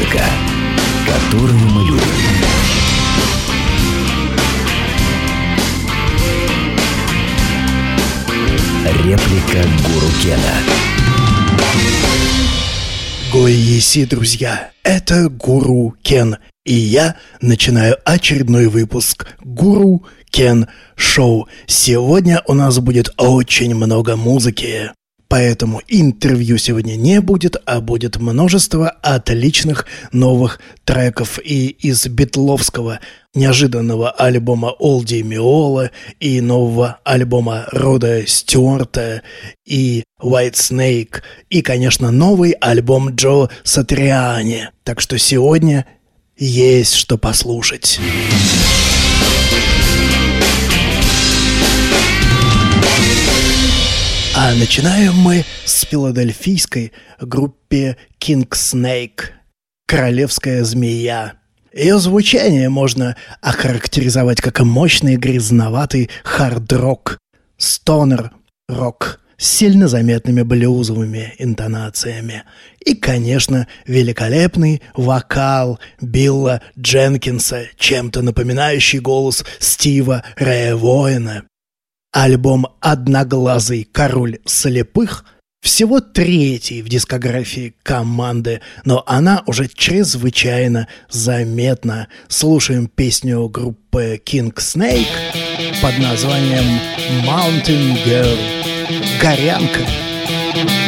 музыка, которую мы любим. Реплика Гуру Кена. Гои-еси, друзья, это Гуру Кен, и я начинаю очередной выпуск Гуру Кен Шоу. Сегодня у нас будет очень много музыки. Поэтому интервью сегодня не будет, а будет множество отличных новых треков и из битловского неожиданного альбома Олди Миола и нового альбома Рода Стюарта и White Snake и, конечно, новый альбом Джо Сатриани. Так что сегодня есть что послушать. А начинаем мы с филадельфийской группе King Snake «Королевская змея». Ее звучание можно охарактеризовать как мощный грязноватый хард-рок, стонер-рок с сильно заметными блюзовыми интонациями. И, конечно, великолепный вокал Билла Дженкинса, чем-то напоминающий голос Стива Рэя Воина. Альбом «Одноглазый король слепых» всего третий в дискографии команды, но она уже чрезвычайно заметна. Слушаем песню группы King Snake под названием Mountain Girl. Горянка. From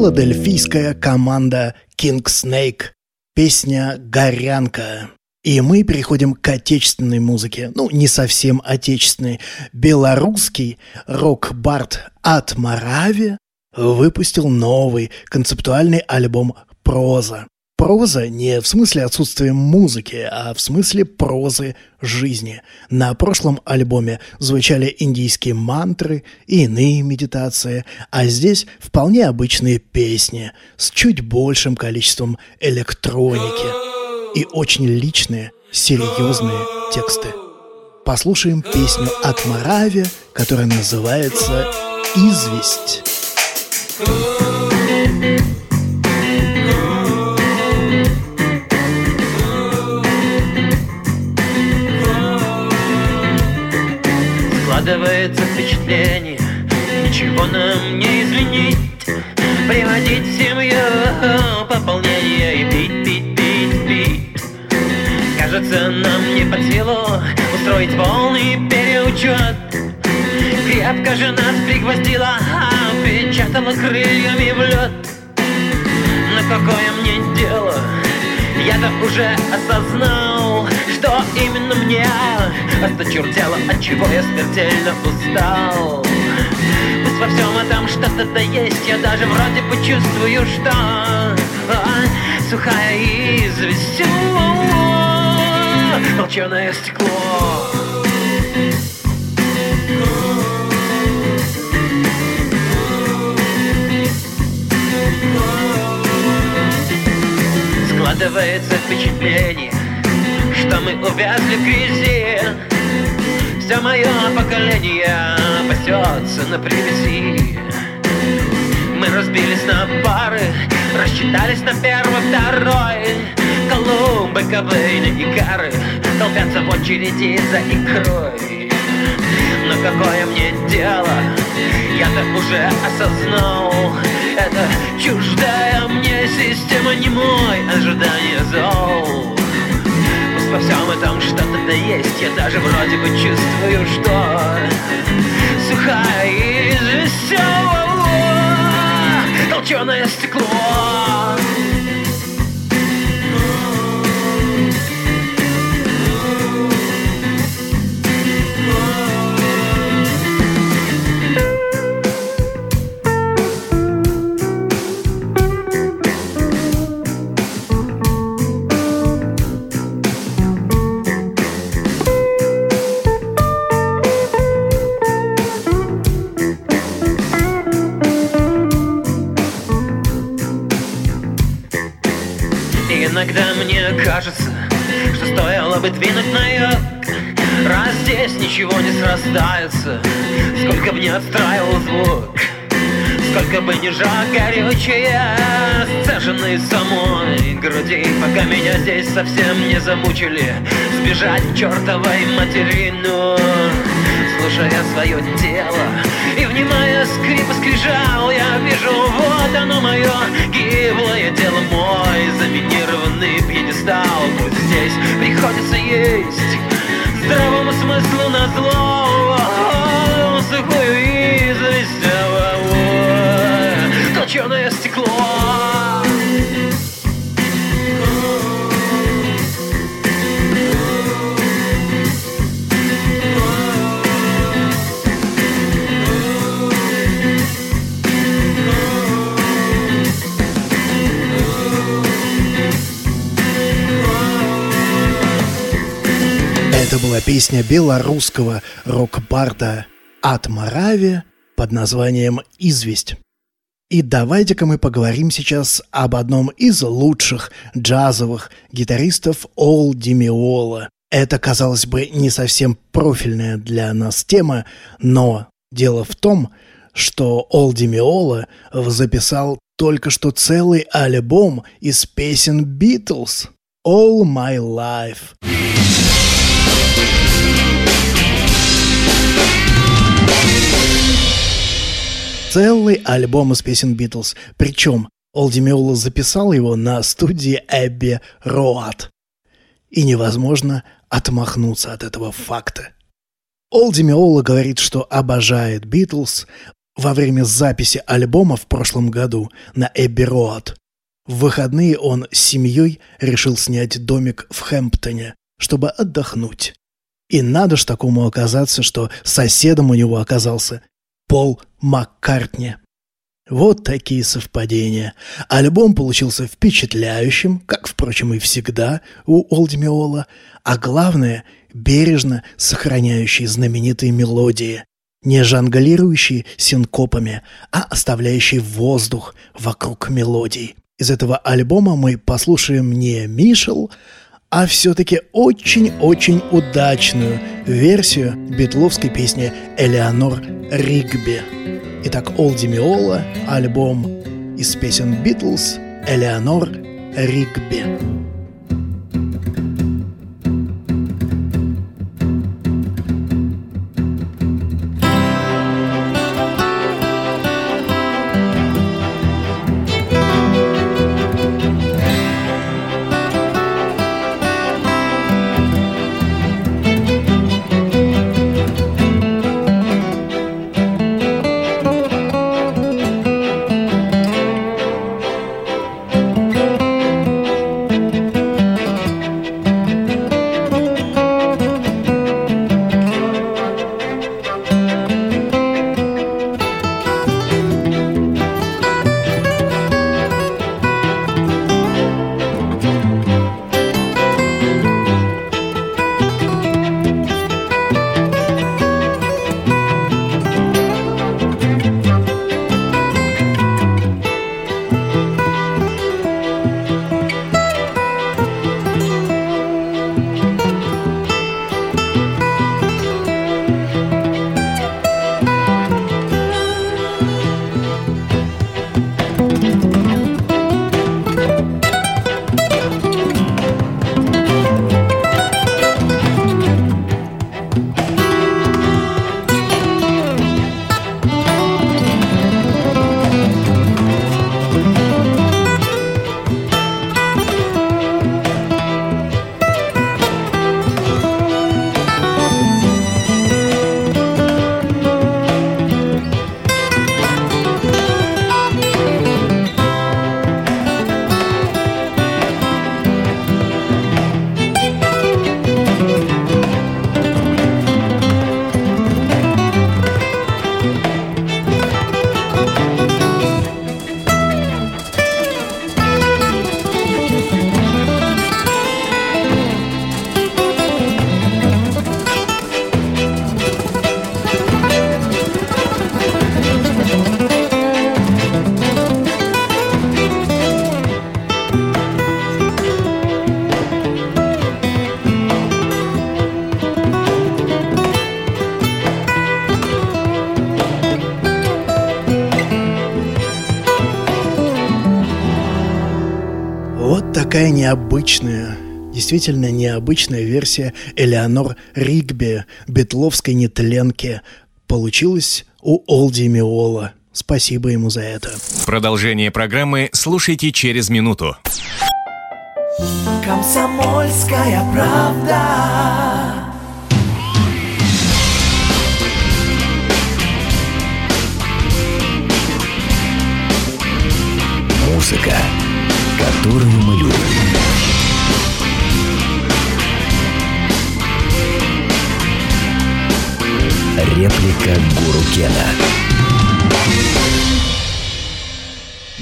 филадельфийская команда King Snake. Песня «Горянка». И мы переходим к отечественной музыке. Ну, не совсем отечественной. Белорусский рок-бард от Моравия выпустил новый концептуальный альбом «Проза». Проза не в смысле отсутствия музыки, а в смысле прозы жизни. На прошлом альбоме звучали индийские мантры и иные медитации, а здесь вполне обычные песни с чуть большим количеством электроники и очень личные, серьезные тексты. Послушаем песню от Моравия, которая называется «Известь». Складывается впечатление. Ничего нам не изменить Приводить семью пополнение И пить, пить, пить, пить. Кажется, нам не под силу Устроить полный переучет. Крепко же нас пригвоздила Печатала крыльями в лед. Но какое мне дело? Я-то уже осознал, что именно мне осточертело, от чего я смертельно устал. Пусть во всем этом что-то да есть, я даже вроде почувствую, что а, сухая известь, толченое стекло. Складывается впечатление, мы увязли в грязи. Все мое поколение пасется на привязи. Мы разбились на пары, рассчитались на первый, второй. Колумбы, Кобейны и Кары толпятся в очереди за икрой Но какое мне дело, я-то уже осознал Это чуждая мне система не мой Ожидание зол во всем этом что-то да есть. Я даже вроде бы чувствую, что Сухая известь Толченое стекло стоило бы двинуть на юг Раз здесь ничего не срастается, сколько бы не отстраивал звук Сколько бы ни жаг горючее, сцеженный самой груди. Пока меня здесь совсем не замучили Сбежать к чертовой материну Слушая свое тело и внимая скрипа скрижал Я вижу, вот оно мое гиблое тело Мой заминированный пьедестал. Пусть здесь приходится есть. Здравому смыслу на зло. Сухую известь Точеное стекло была песня белорусского рок-барда от Моравия под названием «Известь». И давайте-ка мы поговорим сейчас об одном из лучших джазовых гитаристов Ол Демиола. Это, казалось бы, не совсем профильная для нас тема, но дело в том, что Ол Демиола записал только что целый альбом из песен Битлз «All My Life». Целый альбом из песен Битлз. Причем Олди Миола записал его на студии Эбби Роад. И невозможно отмахнуться от этого факта. Олди Миола говорит, что обожает Битлз, во время записи альбома в прошлом году на Эбби Роад. В выходные он с семьей решил снять домик в Хэмптоне, чтобы отдохнуть. И надо ж такому оказаться, что соседом у него оказался Пол Маккартни. Вот такие совпадения. Альбом получился впечатляющим, как, впрочем, и всегда у Олдмиола, а главное – бережно сохраняющий знаменитые мелодии, не жонглирующий синкопами, а оставляющий воздух вокруг мелодий. Из этого альбома мы послушаем не Мишел, а все-таки очень-очень удачную версию битловской песни «Элеонор Ригби». Итак, Олди Миола, альбом из песен Битлз «Элеонор Ригби». Такая необычная, действительно необычная версия Элеонор Ригби, бетловской нетленки, получилась у Олди Миола. Спасибо ему за это. Продолжение программы слушайте через минуту. Комсомольская правда. Музыка, которую мы любим. Реплика Гуру Кена.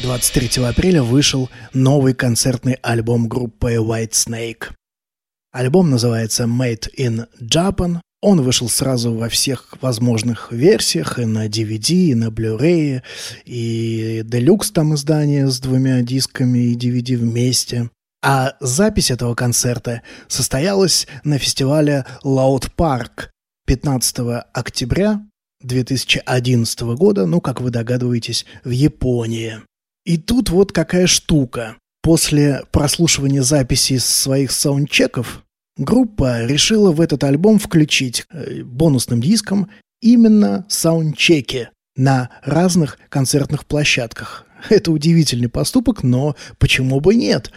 23 апреля вышел новый концертный альбом группы White Snake. Альбом называется Made in Japan. Он вышел сразу во всех возможных версиях, и на DVD, и на Blu-ray, и Deluxe там издание с двумя дисками и DVD вместе. А запись этого концерта состоялась на фестивале Loud Park 15 октября 2011 года, ну, как вы догадываетесь, в Японии. И тут вот какая штука. После прослушивания записей своих саундчеков группа решила в этот альбом включить э, бонусным диском именно саундчеки на разных концертных площадках. Это удивительный поступок, но почему бы нет?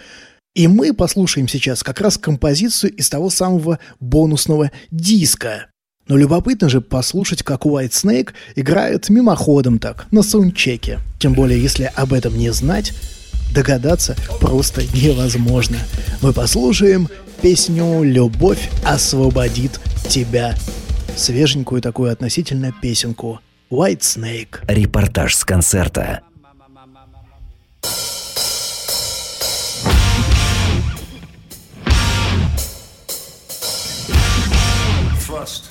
И мы послушаем сейчас как раз композицию из того самого бонусного диска. Но любопытно же послушать, как White Snake играет мимоходом так, на саундчеке. Тем более, если об этом не знать, догадаться просто невозможно. Мы послушаем песню «Любовь освободит тебя». Свеженькую такую относительно песенку White Snake. Репортаж с концерта. Thrust.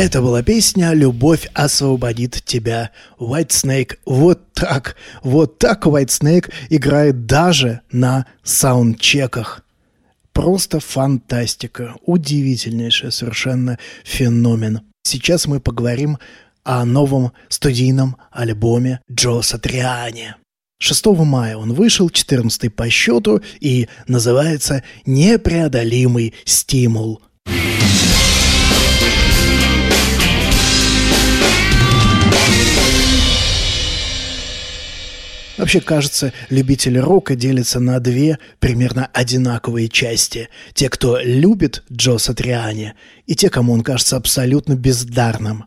Это была песня «Любовь освободит тебя». White Snake. Вот так, вот так White Snake играет даже на саундчеках. Просто фантастика. Удивительнейший совершенно феномен. Сейчас мы поговорим о новом студийном альбоме Джо Сатриани. 6 мая он вышел, 14 по счету, и называется «Непреодолимый стимул». Вообще, кажется, любители рока делятся на две примерно одинаковые части. Те, кто любит Джо Сатриани, и те, кому он кажется абсолютно бездарным.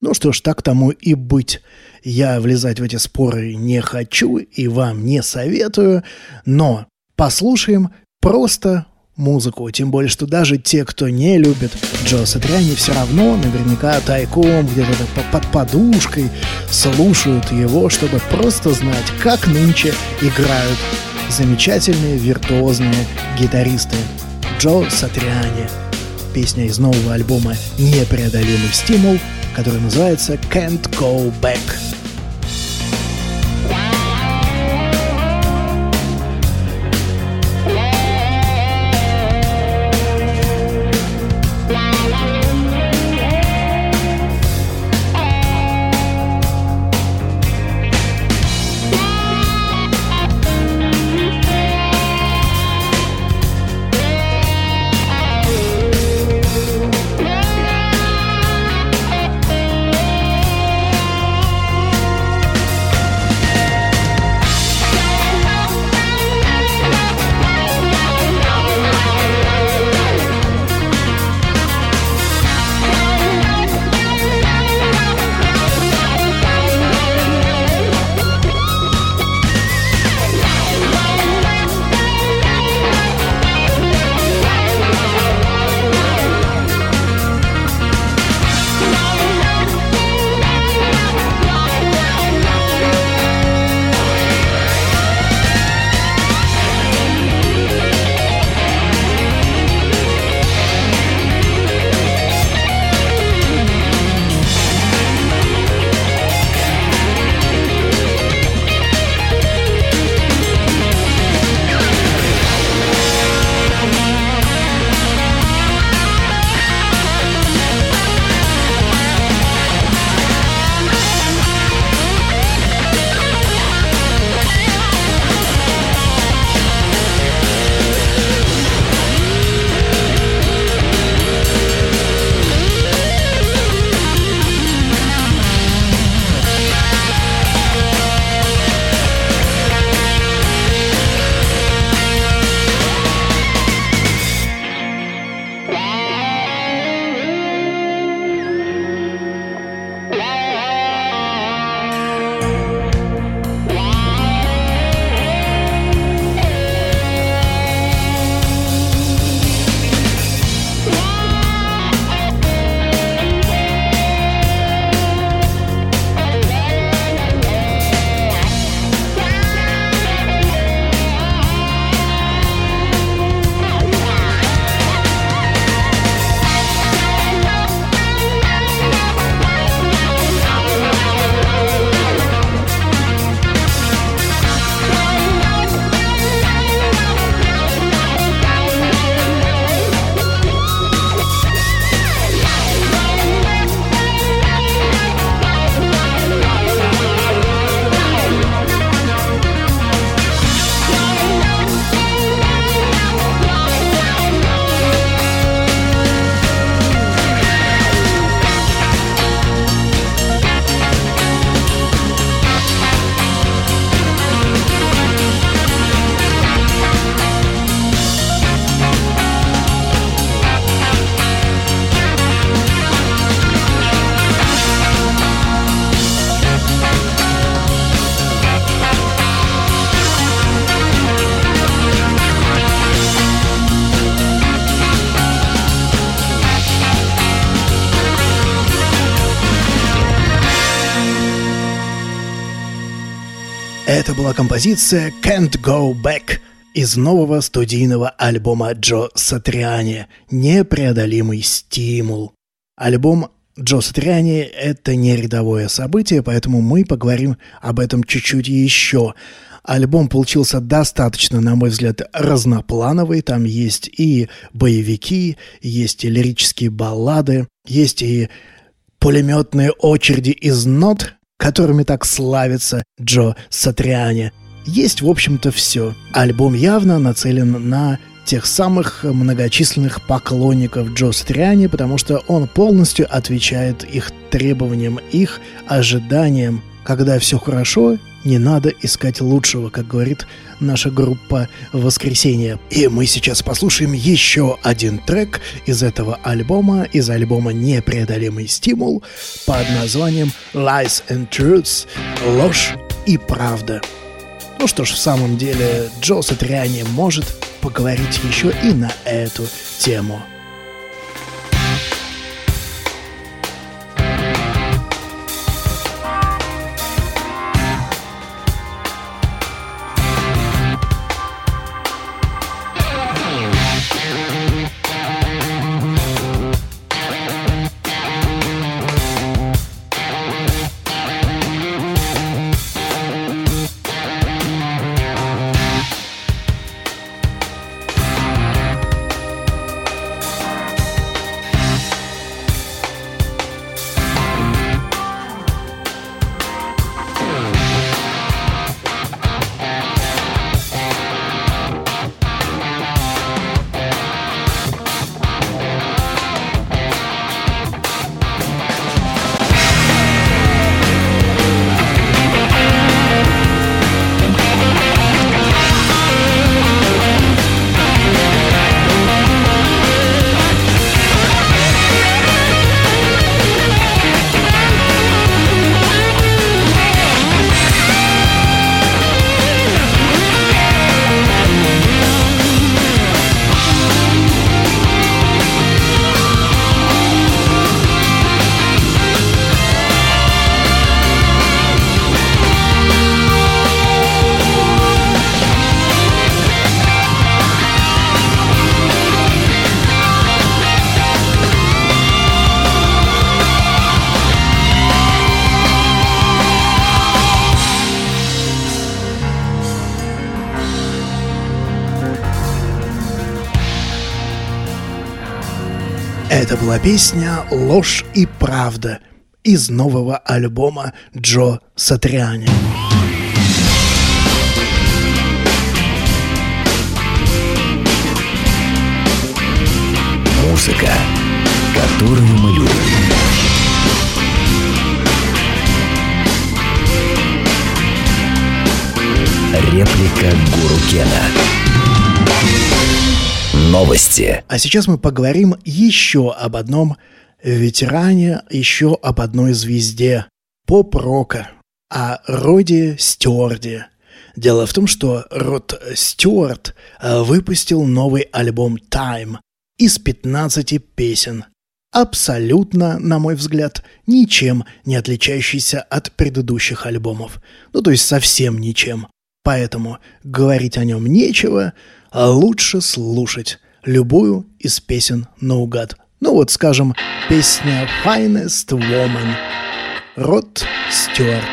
Ну что ж, так тому и быть. Я влезать в эти споры не хочу и вам не советую, но послушаем просто музыку. Тем более, что даже те, кто не любит Джо Сатриани, все равно наверняка тайком где-то под подушкой слушают его, чтобы просто знать, как нынче играют замечательные виртуозные гитаристы. Джо Сатриани. Песня из нового альбома «Непреодолимый стимул», который называется «Can't Go Back». Это была композиция «Can't Go Back» из нового студийного альбома Джо Сатриани «Непреодолимый стимул». Альбом Джо Сатриани — это не рядовое событие, поэтому мы поговорим об этом чуть-чуть еще. Альбом получился достаточно, на мой взгляд, разноплановый. Там есть и боевики, есть и лирические баллады, есть и пулеметные очереди из нот, которыми так славится Джо Сатриани. Есть, в общем-то, все. Альбом явно нацелен на тех самых многочисленных поклонников Джо Сатриани, потому что он полностью отвечает их требованиям, их ожиданиям. Когда все хорошо, не надо искать лучшего, как говорит наша группа «Воскресенье». И мы сейчас послушаем еще один трек из этого альбома, из альбома «Непреодолимый стимул» под названием «Lies and Truths» — «Ложь и правда». Ну что ж, в самом деле, Джо Сатриани может поговорить еще и на эту тему. Песня «Ложь и правда» из нового альбома Джо Сатриани. Музыка, которую мы любим. Реплика Гуру Кена. Новости. А сейчас мы поговорим еще об одном ветеране, еще об одной звезде поп-рока, о Роде Стюарде. Дело в том, что Род Стюарт э, выпустил новый альбом Time из 15 песен. Абсолютно, на мой взгляд, ничем не отличающийся от предыдущих альбомов. Ну, то есть совсем ничем. Поэтому говорить о нем нечего, а лучше слушать любую из песен наугад. Ну вот, скажем, песня «Finest Woman» Род Стюарт.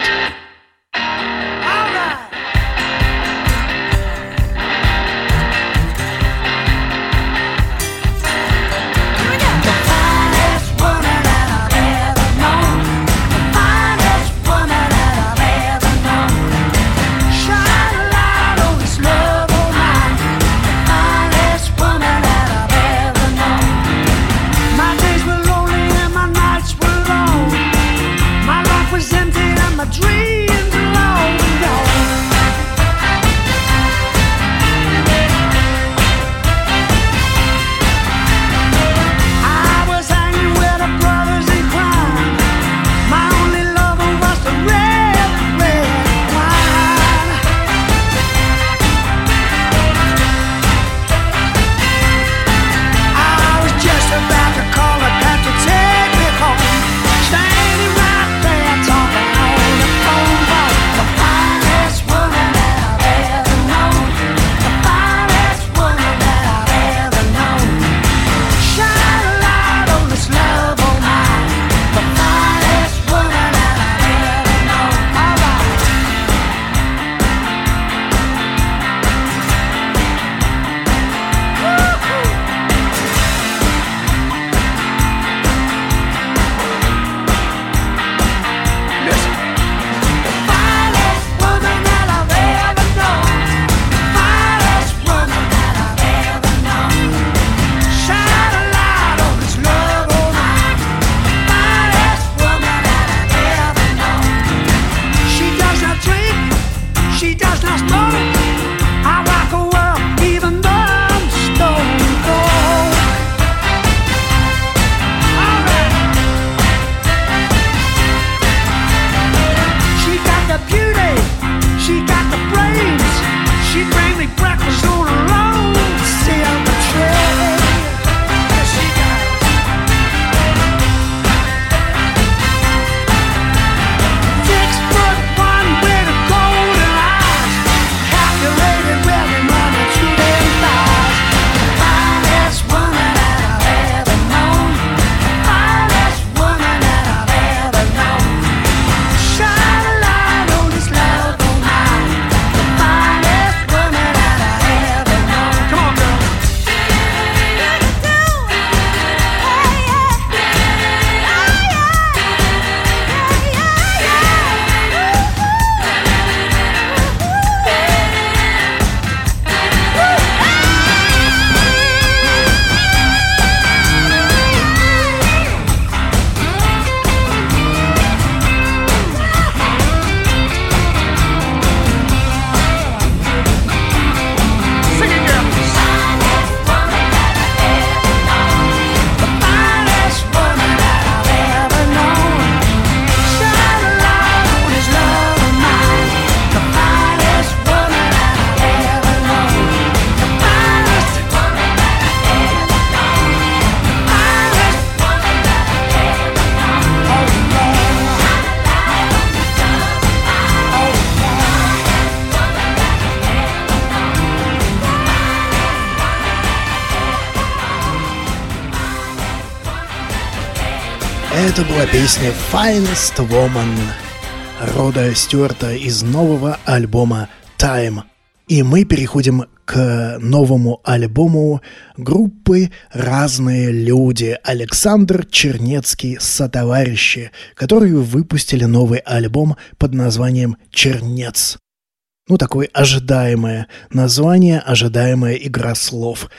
Это была песня Finest Woman Рода Стюарта из нового альбома Time. И мы переходим к новому альбому группы «Разные люди» Александр Чернецкий сотоварищи, которые выпустили новый альбом под названием «Чернец». Ну, такое ожидаемое название, ожидаемая игра слов.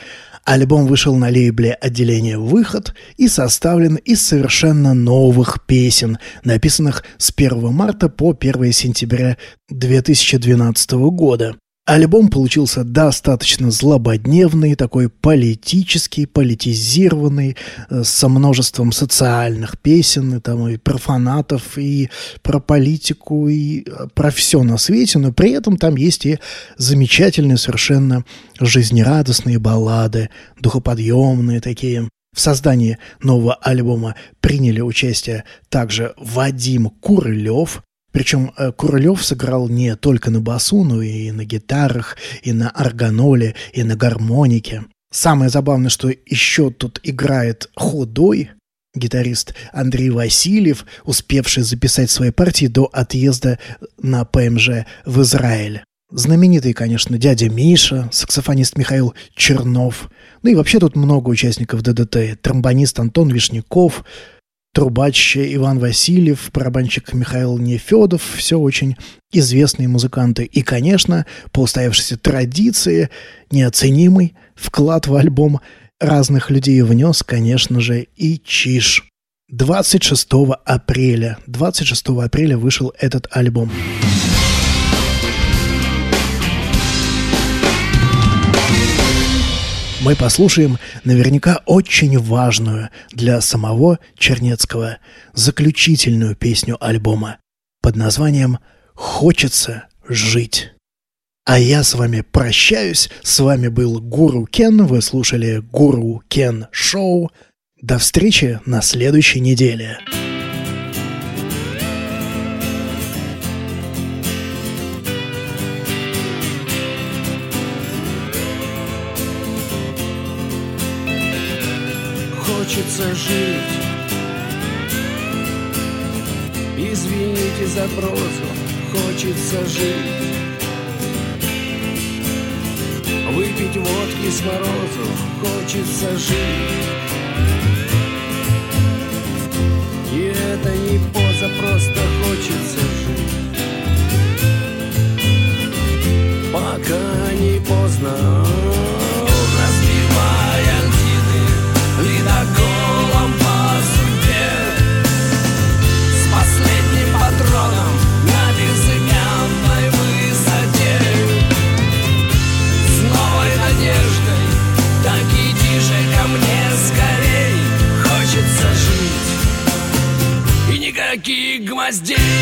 Альбом вышел на лейбле отделения «Выход» и составлен из совершенно новых песен, написанных с 1 марта по 1 сентября 2012 года. Альбом получился достаточно злободневный, такой политический, политизированный, э, со множеством социальных песен, и там и про фанатов, и про политику, и э, про все на свете, но при этом там есть и замечательные совершенно жизнерадостные баллады, духоподъемные такие. В создании нового альбома приняли участие также Вадим Курылев, причем э, Курылев сыграл не только на басу, но и на гитарах, и на органоле, и на гармонике. Самое забавное, что еще тут играет худой гитарист Андрей Васильев, успевший записать свои партии до отъезда на ПМЖ в Израиль. Знаменитый, конечно, дядя Миша, саксофонист Михаил Чернов. Ну и вообще тут много участников ДДТ. Тромбонист Антон Вишняков, трубач Иван Васильев, барабанщик Михаил Нефедов, все очень известные музыканты. И, конечно, по устоявшейся традиции, неоценимый вклад в альбом разных людей внес, конечно же, и Чиш. 26 апреля, 26 апреля вышел этот альбом. Мы послушаем наверняка очень важную для самого Чернецкого заключительную песню альбома под названием «Хочется жить». А я с вами прощаюсь. С вами был Гуру Кен. Вы слушали Гуру Кен Шоу. До встречи на следующей неделе. Хочется жить. Извините за прозу Хочется жить. Выпить водки с морозу Хочется жить. И это не поза, просто хочется жить. Пока не поздно was dead.